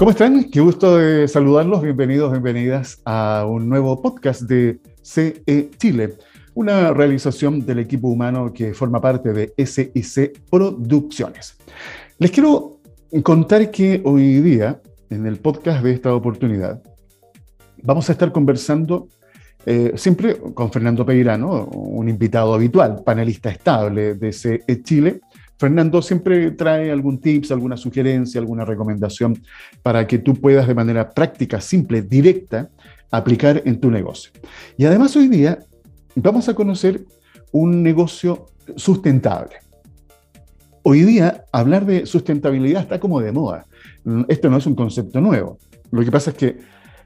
¿Cómo están? Qué gusto de saludarlos. Bienvenidos, bienvenidas a un nuevo podcast de CE Chile, una realización del equipo humano que forma parte de SIC Producciones. Les quiero contar que hoy día, en el podcast de esta oportunidad, vamos a estar conversando eh, siempre con Fernando Peirano, un invitado habitual, panelista estable de CE Chile, Fernando siempre trae algún tips, alguna sugerencia, alguna recomendación para que tú puedas de manera práctica, simple, directa, aplicar en tu negocio. Y además hoy día vamos a conocer un negocio sustentable. Hoy día hablar de sustentabilidad está como de moda. Esto no es un concepto nuevo. Lo que pasa es que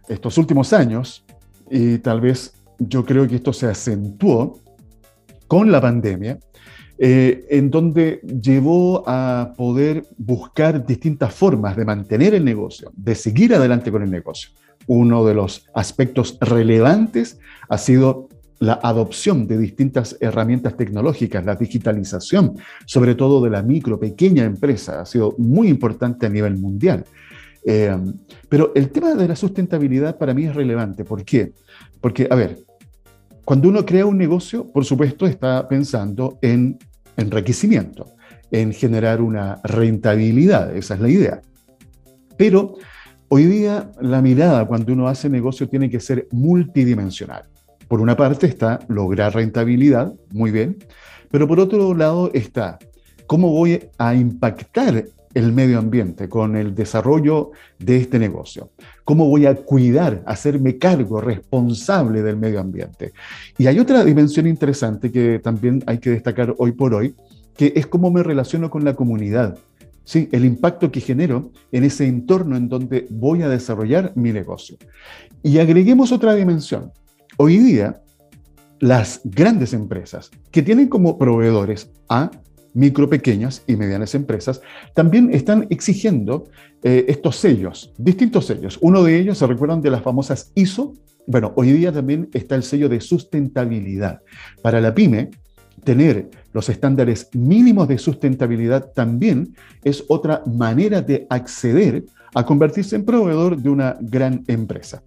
estos últimos años, y tal vez yo creo que esto se acentuó con la pandemia, eh, en donde llevó a poder buscar distintas formas de mantener el negocio, de seguir adelante con el negocio. Uno de los aspectos relevantes ha sido la adopción de distintas herramientas tecnológicas, la digitalización, sobre todo de la micro, pequeña empresa, ha sido muy importante a nivel mundial. Eh, pero el tema de la sustentabilidad para mí es relevante. ¿Por qué? Porque, a ver, cuando uno crea un negocio, por supuesto, está pensando en enriquecimiento, en generar una rentabilidad, esa es la idea. Pero hoy día la mirada cuando uno hace negocio tiene que ser multidimensional. Por una parte está lograr rentabilidad, muy bien, pero por otro lado está cómo voy a impactar el medio ambiente, con el desarrollo de este negocio? ¿Cómo voy a cuidar, hacerme cargo responsable del medio ambiente? Y hay otra dimensión interesante que también hay que destacar hoy por hoy, que es cómo me relaciono con la comunidad. Sí, el impacto que genero en ese entorno en donde voy a desarrollar mi negocio. Y agreguemos otra dimensión. Hoy día, las grandes empresas que tienen como proveedores a micro, pequeñas y medianas empresas, también están exigiendo eh, estos sellos, distintos sellos. Uno de ellos, se recuerdan de las famosas ISO. Bueno, hoy día también está el sello de sustentabilidad. Para la pyme, tener los estándares mínimos de sustentabilidad también es otra manera de acceder a convertirse en proveedor de una gran empresa.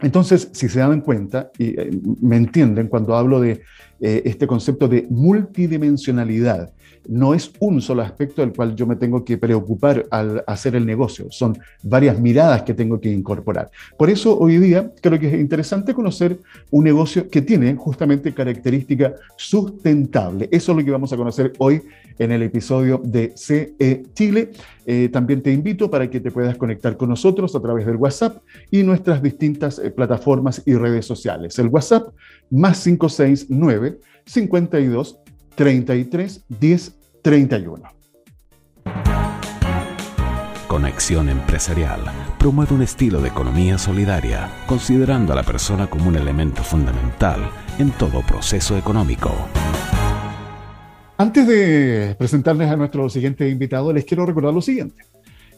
Entonces, si se dan cuenta y eh, me entienden cuando hablo de eh, este concepto de multidimensionalidad, no es un solo aspecto del cual yo me tengo que preocupar al hacer el negocio, son varias miradas que tengo que incorporar. Por eso hoy día creo que es interesante conocer un negocio que tiene justamente característica sustentable. Eso es lo que vamos a conocer hoy en el episodio de CE Chile. Eh, también te invito para que te puedas conectar con nosotros a través del WhatsApp y nuestras distintas eh, plataformas y redes sociales. El WhatsApp más 569 52 33 10 31. Conexión Empresarial promueve un estilo de economía solidaria, considerando a la persona como un elemento fundamental en todo proceso económico. Antes de presentarles a nuestro siguiente invitado, les quiero recordar lo siguiente.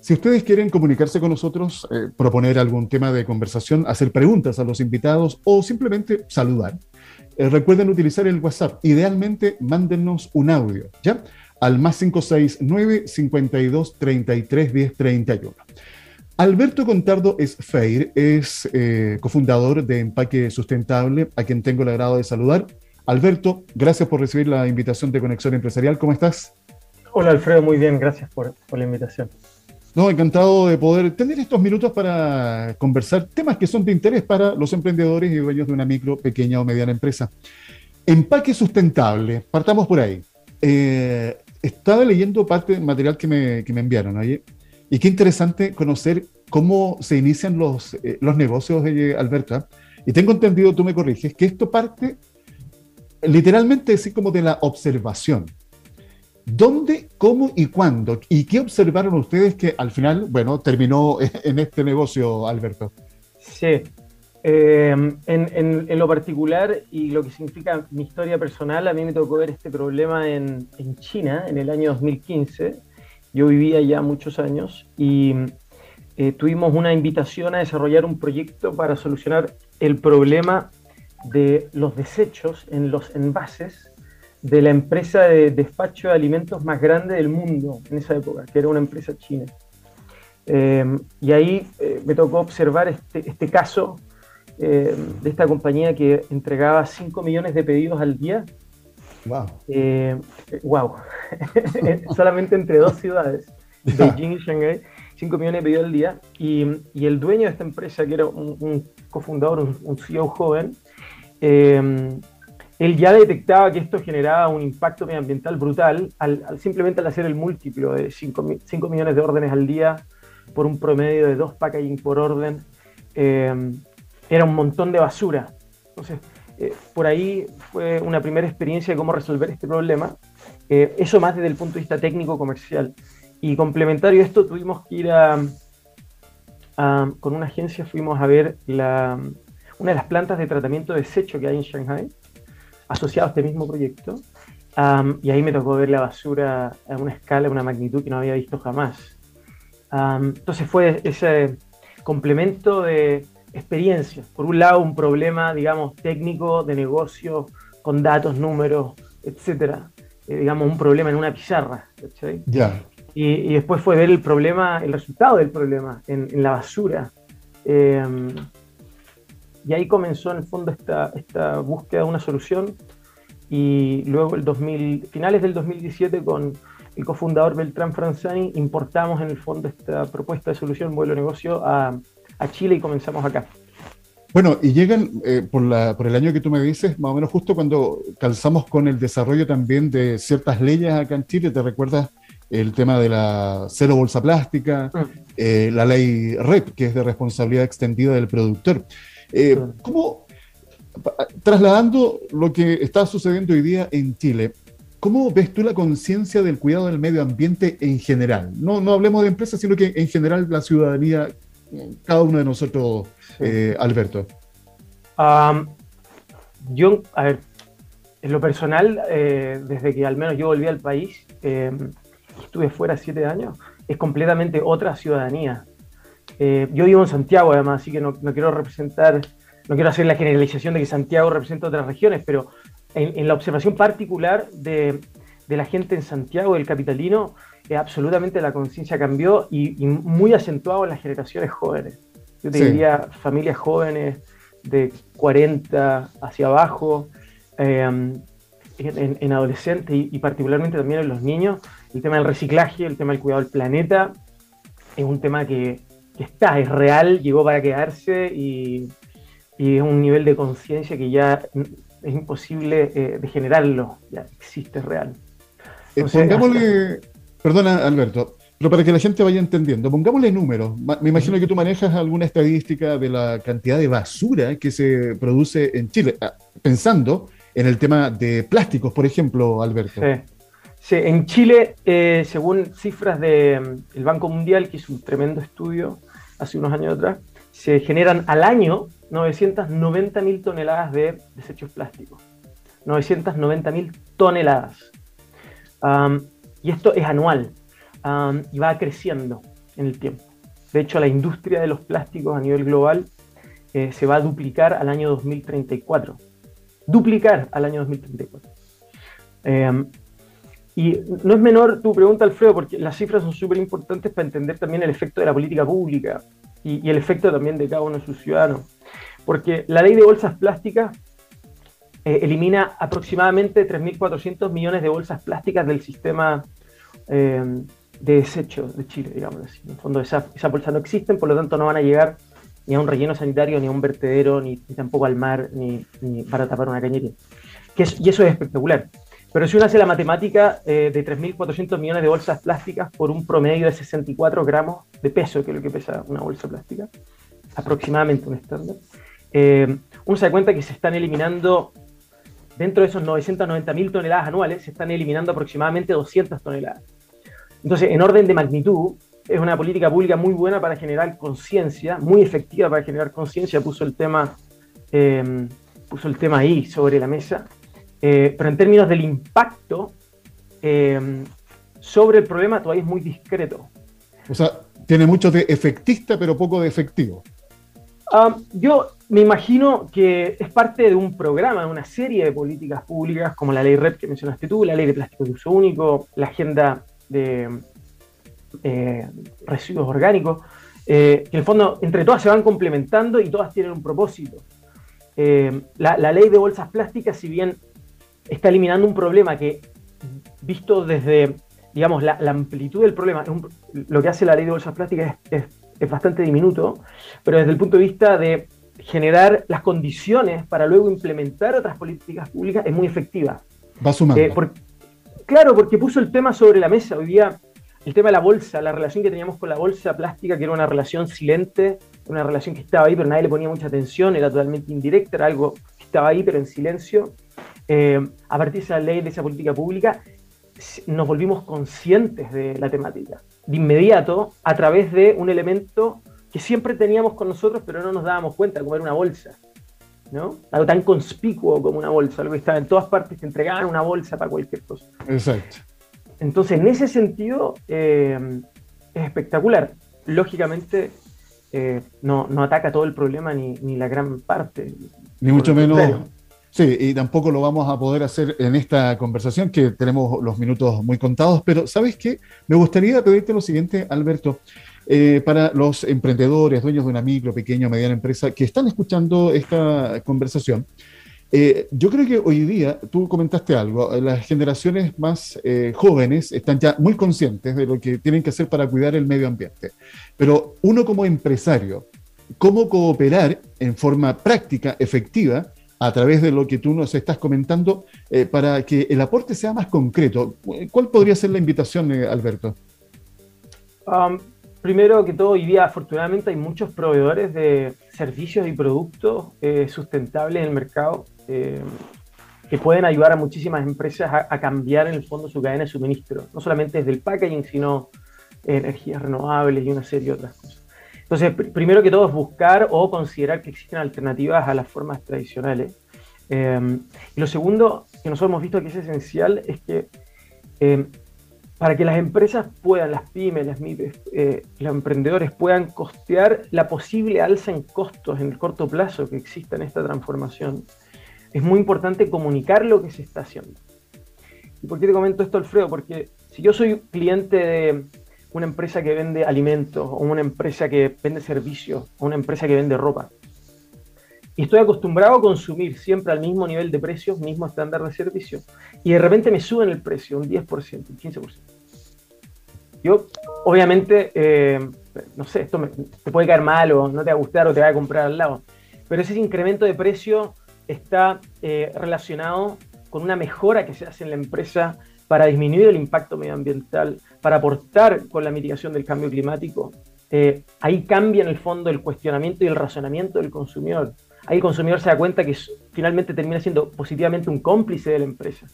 Si ustedes quieren comunicarse con nosotros, eh, proponer algún tema de conversación, hacer preguntas a los invitados o simplemente saludar, eh, recuerden utilizar el WhatsApp. Idealmente, mándenos un audio, ¿ya? Al más 569 52 33 10 31. Alberto Contardo es FEIR, es eh, cofundador de Empaque Sustentable, a quien tengo el agrado de saludar. Alberto, gracias por recibir la invitación de Conexión Empresarial. ¿Cómo estás? Hola Alfredo, muy bien, gracias por la invitación. No, encantado de poder tener estos minutos para conversar temas que son de interés para los emprendedores y dueños de una micro, pequeña o mediana empresa. Empaque sustentable, partamos por ahí. Eh, estaba leyendo parte del material que me, que me enviaron ayer y qué interesante conocer cómo se inician los, eh, los negocios, de Alberto. ¿ah? Y tengo entendido, tú me corriges, que esto parte literalmente así como de la observación. ¿Dónde, cómo y cuándo? ¿Y qué observaron ustedes que al final, bueno, terminó en este negocio, Alberto? Sí. Em, en, lo particular y lo que significa mi historia personal, a mí me tocó ver este problema en, China en el año 2015. Yo vivía ya muchos años y eh, tuvimos una invitación a desarrollar un proyecto para solucionar el problema de los desechos en los envases de la empresa de despacho de alimentos más grande del mundo en esa época, que era una empresa china. Em, y ahí eh, me tocó observar este, este caso em, de esta compañía que entregaba 5 millones de pedidos al día. ¡Wow! ¡Wow! Solamente entre dos ciudades, Beijing y Shanghai, 5 millones de pedidos al día. Y, y, el dueño de esta empresa, que era un, cofundador, un, CEO joven, em, él ya detectaba que esto generaba un impacto medioambiental brutal al, simplemente al hacer el múltiplo de 5, millones de órdenes al día por un promedio de dos packaging por orden. Eh, era un montón de basura. Entonces, eh, por ahí fue una primera experiencia de cómo resolver este problema. Eh, eso más desde el punto de vista técnico-comercial. Y complementario a esto, tuvimos que ir a, con una agencia, fuimos a ver una de las plantas de tratamiento de desecho que hay en Shanghai asociado a este mismo proyecto. y ahí me tocó ver la basura a una escala, a una magnitud que no había visto jamás. entonces fue ese complemento de experiencias. Por un lado, un problema, digamos, técnico de negocio, con datos, números, etcétera. Eh, digamos, un problema en una pizarra. Ya. Y, después fue ver el problema, el resultado del problema en, la basura. Em, y ahí comenzó en el fondo esta, esta búsqueda de una solución y luego el 2000, finales del 2017 con el cofundador Beltrán Franzani importamos en el fondo esta propuesta de solución vuelo negocio a, a Chile y comenzamos acá. Bueno, y llegan eh, por, la, por el año que tú me dices, más o menos justo cuando calzamos con el desarrollo también de ciertas leyes acá en Chile, ¿te recuerdas el tema de la cero bolsa plástica, mm. eh, la ley REP, que es de responsabilidad extendida del productor? Eh, ¿Cómo, trasladando lo que está sucediendo hoy día en Chile, ¿cómo ves tú la conciencia del cuidado del medio ambiente en general? No, no hablemos de empresas, sino que en general la ciudadanía, cada uno de nosotros, eh, Alberto. yo, a ver, en lo personal, eh, desde que al menos yo volví al país, estuve fuera siete años, es completamente otra ciudadanía. Eh, yo vivo en Santiago, además, así que no, quiero representar, no quiero hacer la generalización de que Santiago representa otras regiones, pero en, la observación particular de, la gente en Santiago, del capitalino, eh, absolutamente la conciencia cambió y, muy acentuado en las generaciones jóvenes. Yo te diría familias jóvenes de 40 hacia abajo, em, en, adolescentes y, y, particularmente también en los niños, el tema del reciclaje, el tema del cuidado del planeta, es un tema que, que está, es real, llegó para quedarse y, es un nivel de conciencia que ya es imposible eh, de generarlo, ya existe, es real. Eh, pongámosle, perdona Alberto, pero para que la gente vaya entendiendo, pongámosle números. Me imagino que tú manejas alguna estadística de la cantidad de basura que se produce en Chile, ah, pensando en el tema de plásticos, por ejemplo, Alberto. Sí. Sí, en Chile, eh, según cifras del Banco Mundial, que hizo un tremendo estudio hace unos años atrás, se generan al año 990.000 toneladas de desechos plásticos. 990.000 toneladas. y esto es anual y va creciendo en el tiempo. De hecho, la industria de los plásticos a nivel global eh, se va a duplicar al año 2034. Duplicar al año 2034. Y no es menor tu pregunta, Alfredo, porque las cifras son súper importantes para entender también el efecto de la política pública y, el efecto también de cada uno de sus ciudadanos. Porque la ley de bolsas plásticas eh, elimina aproximadamente 3.400 millones de bolsas plásticas del sistema eh, de desechos de Chile, digamos así. En el fondo, esas esa bolsas no existen, por lo tanto no van a llegar ni a un relleno sanitario, ni a un vertedero, ni, tampoco al mar, ni, para tapar una cañería. Que y eso es espectacular. Pero si uno hace la matemática eh, de 3.400 millones de bolsas plásticas por un promedio de 64 gramos de peso, que es lo que pesa una bolsa plástica, aproximadamente un estándar, eh, uno se da cuenta que se están eliminando, dentro de esos 990.000 toneladas anuales, se están eliminando aproximadamente 200 toneladas. Entonces, en orden de magnitud, es una política pública muy buena para generar conciencia, muy efectiva para generar conciencia, puso el tema... Eh, puso el tema ahí sobre la mesa eh, pero en términos del impacto eh, sobre el problema todavía es muy discreto. O sea, tiene mucho de efectista, pero poco de efectivo. Ah, yo me imagino que es parte de un programa, de una serie de políticas públicas, como la ley REP que mencionaste tú, la ley de plástico de uso único, la agenda de, residuos orgánicos, que en el fondo entre todas se van complementando y todas tienen un propósito. La, ley de bolsas plásticas, si bien está eliminando un problema que, visto desde, digamos, la, amplitud del problema, lo que hace la ley de bolsas plásticas es, bastante diminuto, pero desde el punto de vista de generar las condiciones para luego implementar otras políticas públicas es muy efectiva. Va sumando. Eh, claro, porque puso el tema sobre la mesa. Hoy día, el tema de la bolsa, la relación que teníamos con la bolsa plástica, que era una relación silente, una relación que estaba ahí, pero nadie le ponía mucha atención, era totalmente indirecta, era algo que estaba ahí, pero en silencio. Eh, a partir de esa ley, de esa política pública, nos volvimos conscientes de la temática, de inmediato, a través de un elemento que siempre teníamos con nosotros, pero no nos dábamos cuenta, como era una bolsa. ¿no? Algo tan conspicuo como una bolsa, algo que estaba en todas partes, te entregaban una bolsa para cualquier cosa. Exacto. Entonces, en ese sentido, eh, es espectacular. Lógicamente, eh, no, no, ataca todo el problema ni, ni la gran parte. Ni mucho menos Sí, y tampoco lo vamos a poder hacer en esta conversación, que tenemos los minutos muy contados, pero ¿sabes qué? Me gustaría pedirte lo siguiente, Alberto. Eh, para los emprendedores, dueños de una micro, pequeña o mediana empresa que están escuchando esta conversación, eh, yo creo que hoy día, tú comentaste algo, las generaciones más eh, jóvenes están ya muy conscientes de lo que tienen que hacer para cuidar el medio ambiente, pero uno como empresario, ¿cómo cooperar en forma práctica, efectiva, a través de lo que tú nos estás comentando eh, para que el aporte sea más concreto. ¿Cuál podría ser la invitación, eh, Alberto? Um, primero que todo, hoy día afortunadamente hay muchos proveedores de servicios y productos eh, sustentables en el mercado que pueden ayudar a muchísimas empresas a, cambiar en el fondo su cadena de suministro, no solamente desde el packaging, sino energías renovables y una serie de otras cosas. Entonces, primero que todo es buscar o considerar que existen alternativas a las formas tradicionales. Em, y lo segundo que nosotros hemos visto que es esencial es que em, para que las empresas puedan, las pymes, las MIPES, eh, los emprendedores puedan costear la posible alza en costos en el corto plazo que exista en esta transformación, es muy importante comunicar lo que se está haciendo. ¿Y por qué te comento esto, Alfredo? Porque si yo soy cliente de, una empresa que vende alimentos, o una empresa que vende servicios, o una empresa que vende ropa. Y estoy acostumbrado a consumir siempre al mismo nivel de precios, mismo estándar de servicio. Y de repente me suben el precio un 10%, un 15%. Yo, obviamente, eh, no sé, esto te puede caer mal o no te va a gustar o te va a comprar al lado. Pero ese incremento de precio está eh, relacionado con una mejora que se hace en la empresa para disminuir el impacto medioambiental, para aportar con la mitigación del cambio climático, eh, ahí cambia en el fondo el cuestionamiento y el razonamiento del consumidor. Ahí el consumidor se da cuenta que finalmente termina siendo positivamente un cómplice de la empresa.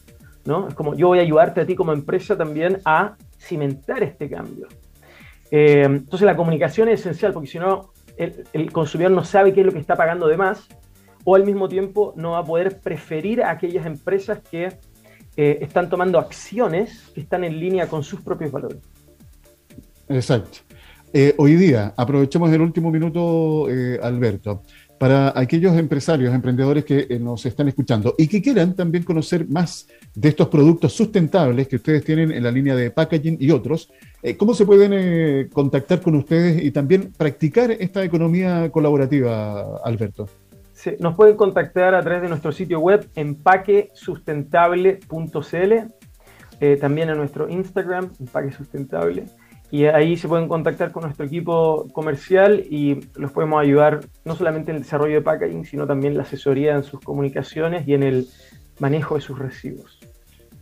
¿no? Es como yo voy a ayudarte a ti como empresa también a cimentar este cambio. Eh, entonces la comunicación es esencial porque si no el, consumidor no sabe qué es lo que está pagando de más o al mismo tiempo no va a poder preferir a aquellas empresas que eh, están tomando acciones que están en línea con sus propios valores. Exacto. Eh, hoy día, aprovechemos el último minuto, eh, Alberto, para aquellos empresarios, emprendedores que nos están escuchando y que quieran también conocer más de estos productos sustentables que ustedes tienen en la línea de packaging y otros, ¿cómo se pueden contactar con ustedes y también practicar esta economía colaborativa, Alberto? Nos pueden contactar a través de nuestro sitio web empaquesustentable.cl, eh, también en nuestro Instagram, Empaque Sustentable, y ahí se pueden contactar con nuestro equipo comercial y los podemos ayudar no solamente en el desarrollo de packaging, sino también la asesoría en sus comunicaciones y en el manejo de sus residuos.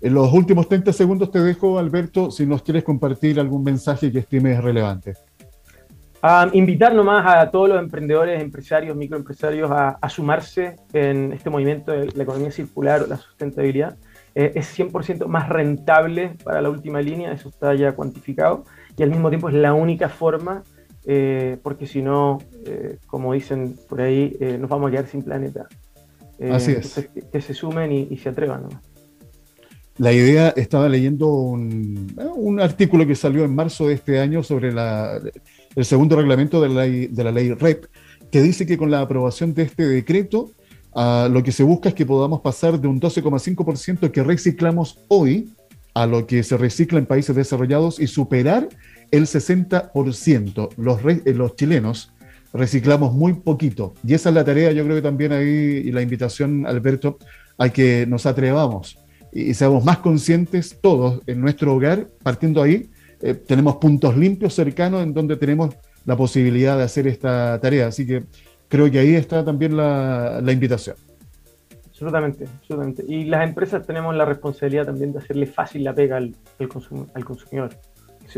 En los últimos 30 segundos te dejo, Alberto, si nos quieres compartir algún mensaje que estimes relevante invitar nomás a todos los emprendedores, empresarios, microempresarios a, sumarse en este movimiento de la economía circular o la sustentabilidad. Eh, es 100% más rentable para la última línea, eso está ya cuantificado, y al mismo tiempo es la única forma, eh, porque si no, eh, como dicen por ahí, nos vamos a quedar sin planeta. Así es. Que, se sumen y, se atrevan. La idea, estaba leyendo un, un, artículo que salió en marzo de este año sobre la, el segundo reglamento de la ley, de REP, que dice que con la aprobación de este decreto, uh, lo que se busca es que podamos pasar de un 12,5% que reciclamos hoy a lo que se recicla en países desarrollados y superar el 60%. Los, los chilenos reciclamos muy poquito. Y esa es la tarea, yo creo que también ahí, y la invitación, Alberto, a que nos atrevamos y seamos más conscientes todos en nuestro hogar, partiendo ahí, eh, tenemos puntos limpios cercanos en donde tenemos la posibilidad de hacer esta tarea. Así que creo que ahí está también la, invitación. Absolutamente, absolutamente. Y las empresas tenemos la responsabilidad también de hacerle fácil la pega al, al, consumidor.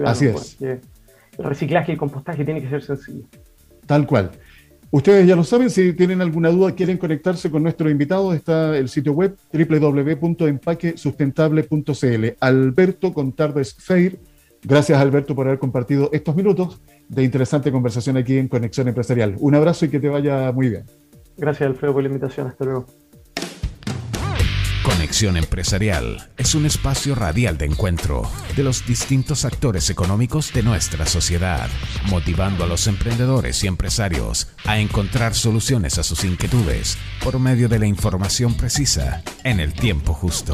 Así es. El reciclaje y el compostaje tiene que ser sencillo. Tal cual. Ustedes ya lo saben, si tienen alguna duda, quieren conectarse con nuestro invitado, está el sitio web www.empaquesustentable.cl. Alberto Contardes Feir, gracias Alberto por haber compartido estos minutos de interesante conversación aquí en Conexión Empresarial. Un abrazo y que te vaya muy bien. Gracias Alfredo por la invitación, hasta luego. Conexión Empresarial es un espacio radial de encuentro de los distintos actores económicos de nuestra sociedad, motivando a los emprendedores y empresarios a encontrar soluciones a sus inquietudes por medio de la información precisa en el tiempo justo.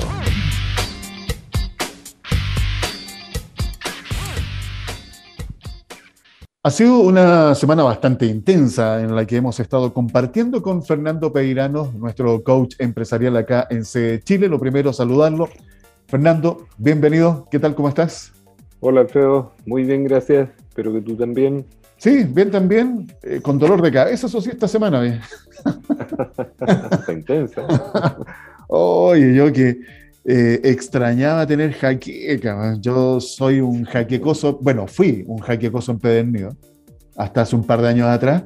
Ha sido una semana bastante intensa en la que hemos estado compartiendo con Fernando Peirano, nuestro coach empresarial acá en C Chile. Lo primero, saludarlo. Fernando, bienvenido. ¿Qué tal? ¿Cómo estás? Hola, Alfredo. Muy bien, gracias. Espero que tú también. Sí, bien también. Eh, con dolor de cabeza, eso sí, esta semana. Bien. Está intensa. Oye, yo que eh, extrañaba tener jaqueca. Yo soy un jaquecoso, bueno, fui un jaquecoso empedernido hasta hace un par de años atrás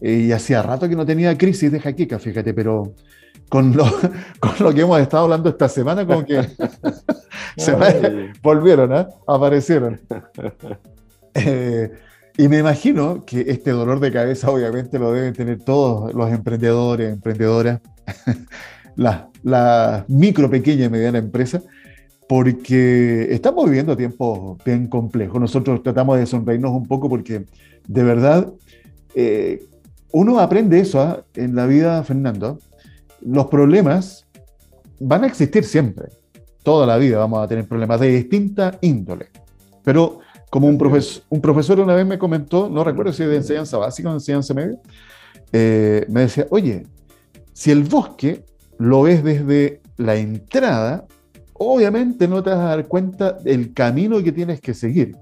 y hacía rato que no tenía crisis de jaqueca, fíjate, pero con lo, con lo que hemos estado hablando esta semana, como que se volvieron, ¿eh? aparecieron. Eh, y me imagino que este dolor de cabeza obviamente lo deben tener todos los emprendedores, emprendedoras la, micro, pequeña y mediana empresa, porque estamos viviendo tiempos bien complejos. Nosotros tratamos de sonreírnos un poco porque de verdad eh, uno aprende eso ¿ah? en la vida, Fernando. Los problemas van a existir siempre. Toda la vida vamos a tener problemas de distinta índole. Pero como un, un profesor una vez me comentó, no recuerdo si de enseñanza básica o de enseñanza media, eh, me decía, oye, si el bosque lo ves desde la entrada, obviamente no te vas a dar cuenta del camino que tienes que seguir.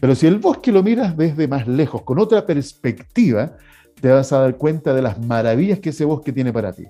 Pero si el bosque lo miras desde más lejos, con otra perspectiva, te vas a dar cuenta de las maravillas que ese bosque tiene para ti.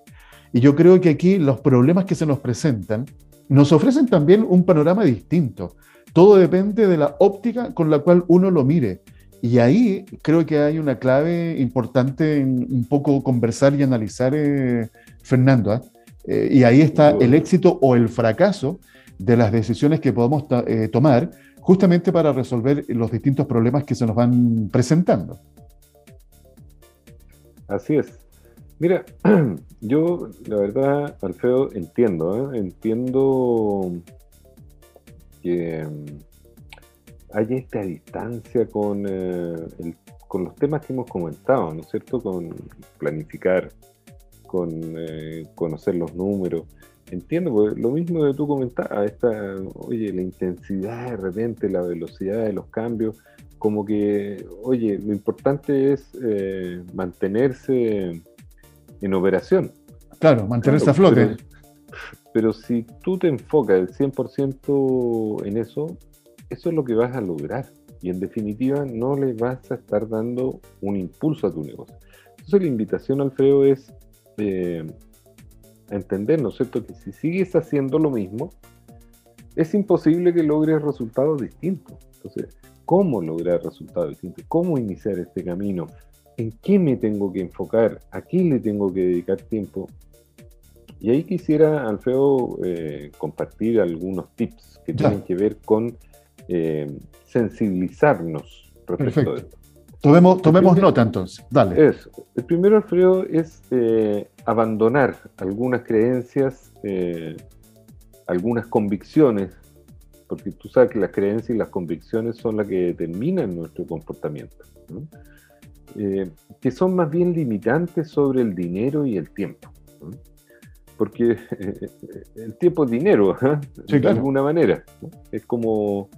Y yo creo que aquí los problemas que se nos presentan nos ofrecen también un panorama distinto. Todo depende de la óptica con la cual uno lo mire. Y ahí creo que hay una clave importante en un poco conversar y analizar, eh, Fernando. ¿eh? Eh, y ahí está el éxito o el fracaso de las decisiones que podemos eh, tomar justamente para resolver los distintos problemas que se nos van presentando. Así es. Mira, yo la verdad, Alfredo, entiendo, ¿eh? entiendo que mm, hay esta distancia con, con los temas que hemos comentado, ¿no es cierto? Con planificar, con eh, conocer los números. Entiendo, porque lo mismo que tú comentabas, esta, oye, la intensidad de repente, la velocidad de los cambios, como que, oye, lo importante es eh, mantenerse en operación. Claro, mantenerse a flote. Pero, pero, si tú te enfocas el 100% en eso, eso es lo que vas a lograr. Y en definitiva no le vas a estar dando un impulso a tu negocio. Entonces la invitación, Alfredo, es eh, entender, ¿no es cierto?, que si sigues haciendo lo mismo, es imposible que logres resultados distintos. Entonces, ¿cómo lograr resultados distintos? ¿Cómo iniciar este camino? ¿En qué me tengo que enfocar? ¿A qué le tengo que dedicar tiempo? Y ahí quisiera, Alfredo, eh, compartir algunos tips que tienen que ver con eh, sensibilizarnos respecto a esto. Tomemos, tomemos nota entonces, dale. Eso. El primero, Alfredo, es eh, abandonar algunas creencias, eh, algunas convicciones, porque tú sabes que las creencias y las convicciones son las que determinan nuestro comportamiento, eh, que son más bien limitantes sobre el dinero y el tiempo. Porque el tiempo es dinero, de alguna manera. Es como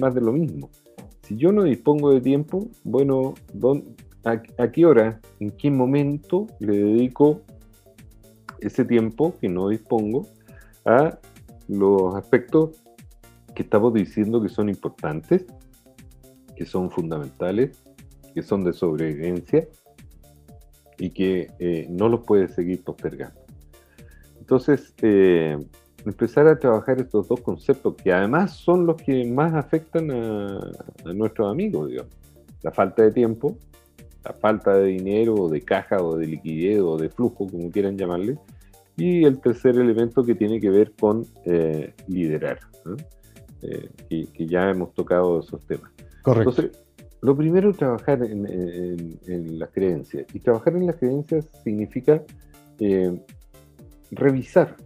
más de lo mismo. Si yo no dispongo de tiempo, bueno, a, qué hora, en qué momento le dedico ese tiempo que no dispongo a los aspectos que estamos diciendo que son importantes, que son fundamentales, que son de sobrevivencia y que eh, no los puede seguir postergando. Entonces, eh, empezar a trabajar estos dos conceptos, que además son los que más afectan a, nuestros amigos, digamos. La falta de tiempo, la falta de dinero, o de caja, o de liquidez, o de flujo, como quieran llamarle. Y el tercer elemento que tiene que ver con eh, liderar, eh, que, ya hemos tocado esos temas. Correcto. Entonces, lo primero es trabajar en, las creencias. Y trabajar en las creencias significa eh, revisar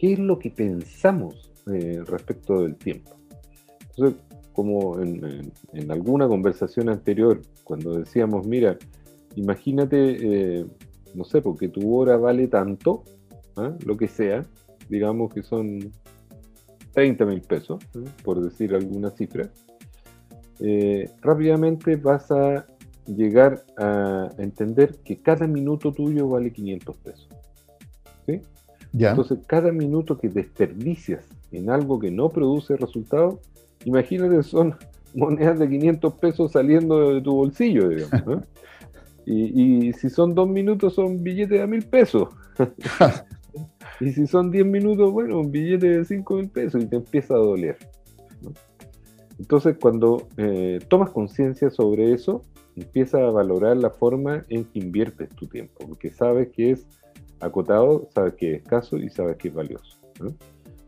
qué es lo que pensamos eh, respecto del tiempo. Entonces, como en, alguna conversación anterior, cuando decíamos, mira, imagínate, eh, no sé, porque tu hora vale tanto, ¿ah? lo que sea, digamos que son 30 mil pesos, por decir alguna cifra, eh, rápidamente vas a llegar a entender que cada minuto tuyo vale 500 pesos. ¿sí? Entonces, cada minuto que desperdicias en algo que no produce resultados, imagínate, son monedas de 500 pesos saliendo de tu bolsillo, digamos. y, si son dos minutos, son billetes de mil pesos. y si son 10 minutos, bueno, un billete de 5 mil pesos y te empieza a doler. Entonces, cuando eh, tomas conciencia sobre eso, empieza a valorar la forma en que inviertes tu tiempo, porque sabes que es acotado, sabes que es escaso y sabes que es valioso.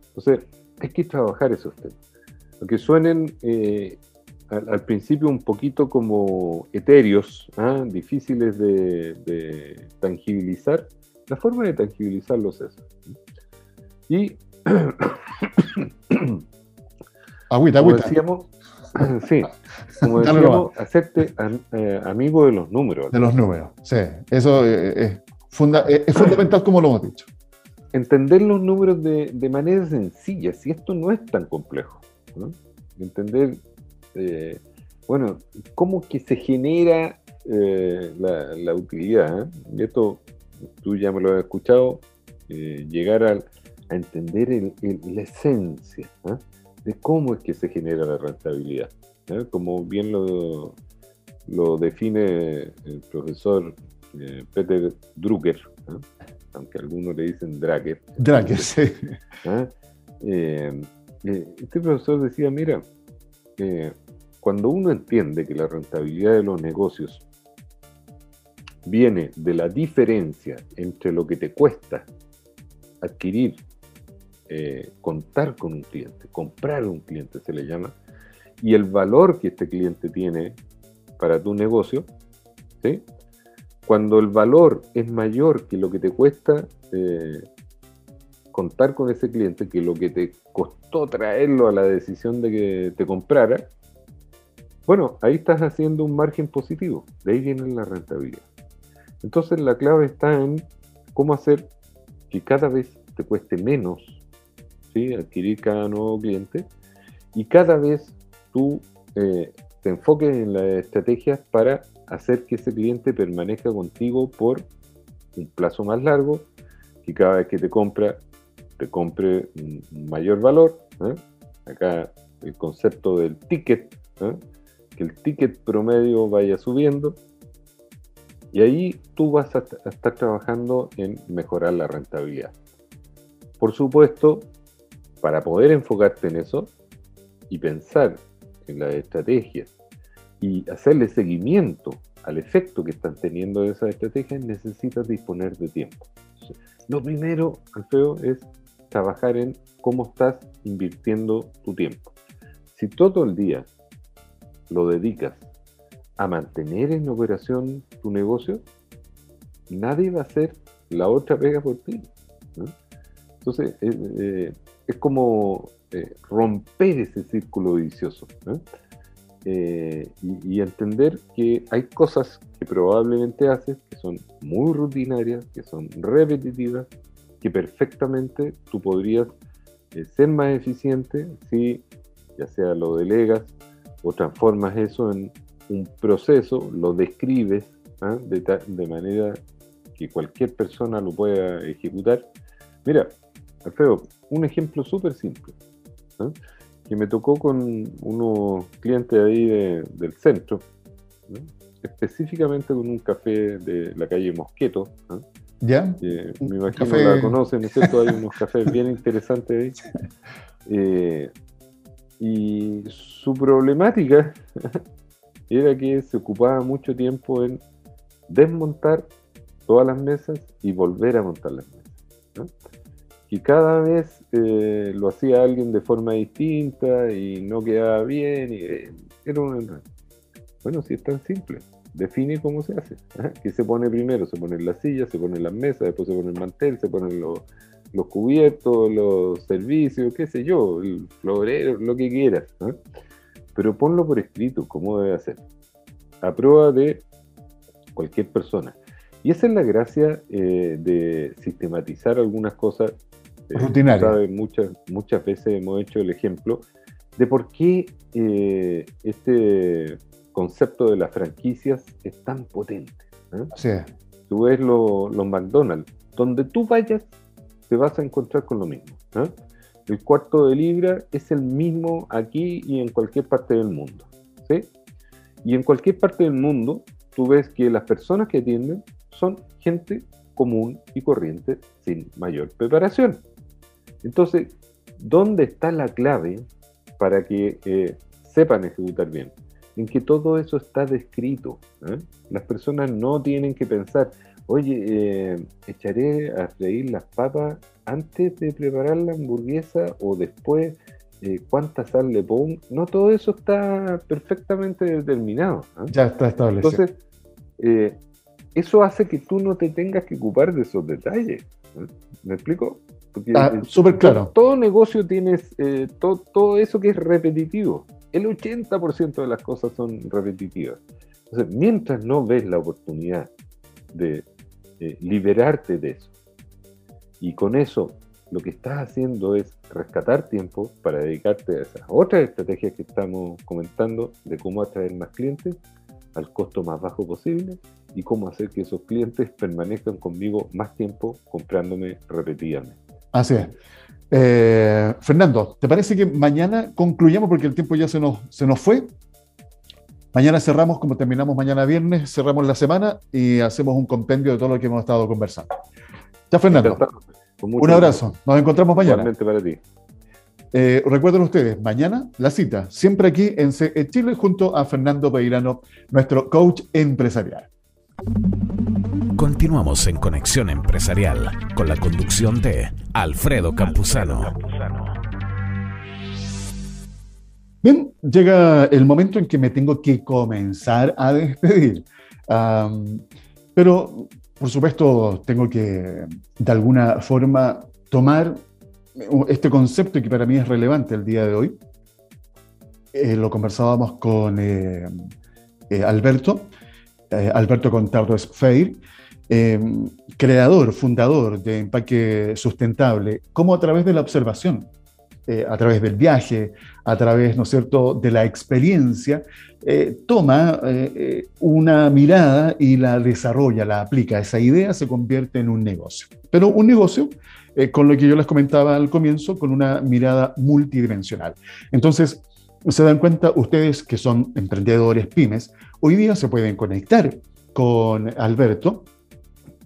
Entonces, hay que trabajar esos temas. Aunque suenen eh, al, principio un poquito como etéreos, ¿ah? difíciles de, tangibilizar, la forma de tangibilizarlos es Y. agüita, como Decíamos, sí, como decíamos, hacerte eh, amigo de los números. De los números, sí. Eso eh, es eh, es fundamental como lo hemos dicho. Entender los números de, manera sencilla, si esto no es tan complejo. Entender, eh, bueno, cómo que se genera eh, la, utilidad. Y esto tú ya me lo has escuchado, llegar a, entender la esencia de cómo es que se genera la rentabilidad. Como bien lo define el profesor eh, Peter Drucker, aunque algunos le dicen Dracker. Dracker, sí. ¿Ah? Eh, eh, este profesor decía, mira, cuando uno entiende que la rentabilidad de los negocios viene de la diferencia entre lo que te cuesta adquirir, contar con un cliente, comprar un cliente se le llama, y el valor que este cliente tiene para tu negocio, ¿sí? Cuando el valor es mayor que lo que te cuesta eh, contar con ese cliente, que lo que te costó traerlo a la decisión de que te comprara, bueno, ahí estás haciendo un margen positivo. De ahí viene la rentabilidad. Entonces la clave está en cómo hacer que cada vez te cueste menos adquirir cada nuevo cliente y cada vez tú eh, te enfoques en las estrategias para hacer que ese cliente permanezca contigo por un plazo más largo, que cada vez que te compra, te compre un mayor valor. ¿eh? Acá el concepto del ticket, ¿eh? que el ticket promedio vaya subiendo. Y ahí tú vas a, a estar trabajando en mejorar la rentabilidad. Por supuesto, para poder enfocarte en eso y pensar en las estrategias y hacerle seguimiento al efecto que están teniendo esas estrategias, necesitas disponer de tiempo. lo primero, Alfredo, es trabajar en cómo estás invirtiendo tu tiempo. Si todo el día lo dedicas a mantener en operación tu negocio, nadie va a hacer la otra pega por ti. Entonces, eh, es como eh, romper ese círculo vicioso. Eh, y, entender que hay cosas que probablemente haces que son muy rutinarias, que son repetitivas, que perfectamente tú podrías eh, ser más eficiente si ya sea lo delegas o transformas eso en un proceso, lo describes ¿ah? de, manera que cualquier persona lo pueda ejecutar. Mira, Alfredo, un ejemplo súper simple, ¿ah? Que me tocó con unos clientes ahí del centro, específicamente con un café de la calle Mosqueto. ¿Ya? me imagino que la conocen, ¿no es cierto? Hay unos cafés bien interesantes ahí. Eh, y su problemática era que se ocupaba mucho tiempo en desmontar todas las mesas y volver a montar las mesas. Y cada vez eh, lo hacía alguien de forma distinta y no quedaba bien. Y, eh, era Bueno, si es tan simple, define cómo se hace. ¿Qué se pone primero? Se ponen las sillas, se ponen las mesas, después se pone el mantel, se ponen los cubiertos, los servicios, qué sé yo, el florero, lo que quieras. Pero ponlo por escrito, cómo debe hacer. A prueba de cualquier persona. Y esa es la gracia eh, de sistematizar algunas cosas. Eh, muchas, muchas veces hemos hecho el ejemplo de por qué eh, este concepto de las franquicias es tan potente. Sí. Tú ves los McDonald's, donde tú vayas, te vas a encontrar con lo mismo. El cuarto de libra es el mismo aquí y en cualquier parte del mundo. Y en cualquier parte del mundo, tú ves que las personas que atienden son gente común y corriente sin mayor preparación. Entonces, ¿dónde está la clave para que eh, sepan ejecutar bien? En que todo eso está descrito. ¿eh? Las personas no tienen que pensar, oye, eh, echaré a freír las papas antes de preparar la hamburguesa o después, cuánta sal le pongo. No, todo eso está perfectamente determinado. Ya está establecido. Entonces, eso hace que tú no te tengas que ocupar de esos detalles. ¿Me explico? Porque ah, súper claro. Todo, negocio tienes todo, todo eso que es repetitivo. El 80% de las cosas son repetitivas. Entonces, mientras no ves la oportunidad de eh, liberarte de eso. Y con eso lo que estás haciendo es rescatar tiempo para dedicarte a esas otras estrategias que estamos comentando de cómo atraer más clientes al costo más bajo posible y cómo hacer que esos clientes permanezcan conmigo más tiempo comprándome repetidamente. Así es. Eh, Fernando, ¿te parece que mañana concluyamos porque el tiempo ya se nos, se nos fue? Mañana cerramos, como terminamos mañana viernes, cerramos la semana y hacemos un compendio de todo lo que hemos estado conversando. Ya, Fernando. Un abrazo. Nos encontramos mañana. para ti. Eh, recuerden ustedes, mañana la cita, siempre aquí en CE Chile, junto a Fernando Peirano, nuestro coach empresarial. Continuamos en Conexión Empresarial con la conducción de Alfredo Campuzano. Bien, llega el momento en que me tengo que comenzar a despedir. pero, por supuesto, tengo que, de alguna forma, tomar este concepto que para mí es relevante el día de hoy. Eh, lo conversábamos con eh, eh, Alberto, Alberto Contardo Feir, creador, fundador de Empaque Sustentable, como a través de la observación eh, a través del viaje, a través, ¿no es cierto?, de la experiencia, eh, toma eh, una mirada y la desarrolla, la aplica. Esa idea se convierte en un negocio. Pero un negocio, con lo que yo les comentaba al comienzo, con una mirada multidimensional. Entonces, se dan cuenta ustedes que son emprendedores pymes, hoy día se pueden conectar con Alberto,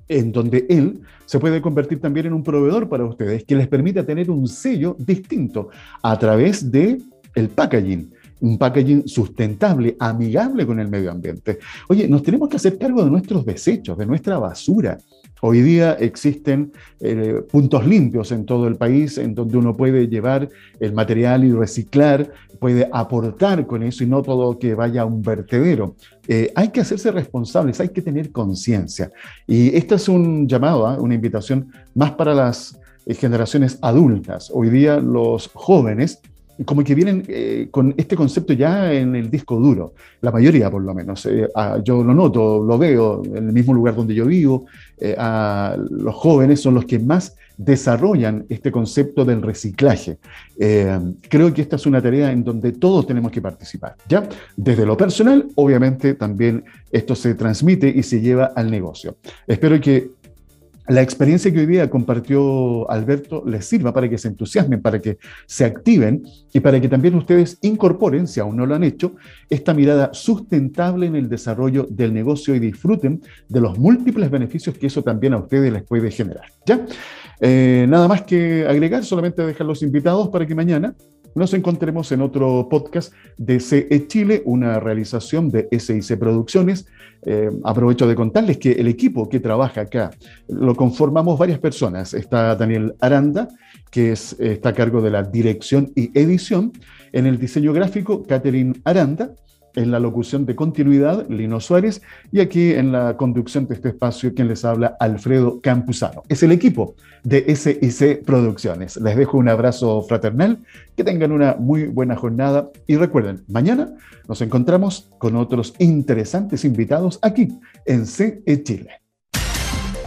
en donde él se puede convertir también en un proveedor para ustedes que les permita tener un sello distinto a través de el packaging, un packaging sustentable, amigable con el medio ambiente. Oye, nos tenemos que hacer cargo de nuestros desechos, de nuestra basura. Hoy día existen eh, puntos limpios en todo el país en donde uno puede llevar el material y reciclar, puede aportar con eso y no todo que vaya a un vertedero. Eh, hay que hacerse responsables, hay que tener conciencia. Y este es un llamado, ¿ah? una invitación más para las eh, generaciones adultas. Hoy día los jóvenes como que vienen eh, con este concepto ya en el disco duro, la mayoría por lo menos. Eh, yo lo noto, lo veo en el mismo lugar donde yo vivo. a los jóvenes son los que más desarrollan este concepto del reciclaje. creo que esta es una tarea en donde todos tenemos que participar. ¿ya? Desde lo personal, obviamente también esto se transmite y se lleva al negocio. Espero que la experiencia que hoy día compartió Alberto les sirva para que se entusiasmen, para que se activen y para que también ustedes incorporen, si aún no lo han hecho, esta mirada sustentable en el desarrollo del negocio y disfruten de los múltiples beneficios que eso también a ustedes les puede generar. ¿Ya? Eh, nada más que agregar, solamente dejar los invitados para que mañana nos encontremos en otro podcast de CE Chile, una realización de SIC Producciones. Eh, aprovecho de contarles que el equipo que trabaja acá lo conformamos varias personas. Está Daniel Aranda, que es, está a cargo de la dirección y edición. En el diseño gráfico, Catherine Aranda en la locución de continuidad, Lino Suárez, y aquí en la conducción de este espacio, quien les habla, Alfredo Campuzano. Es el equipo de SIC Producciones. Les dejo un abrazo fraternal, que tengan una muy buena jornada y recuerden, mañana nos encontramos con otros interesantes invitados aquí en CE Chile.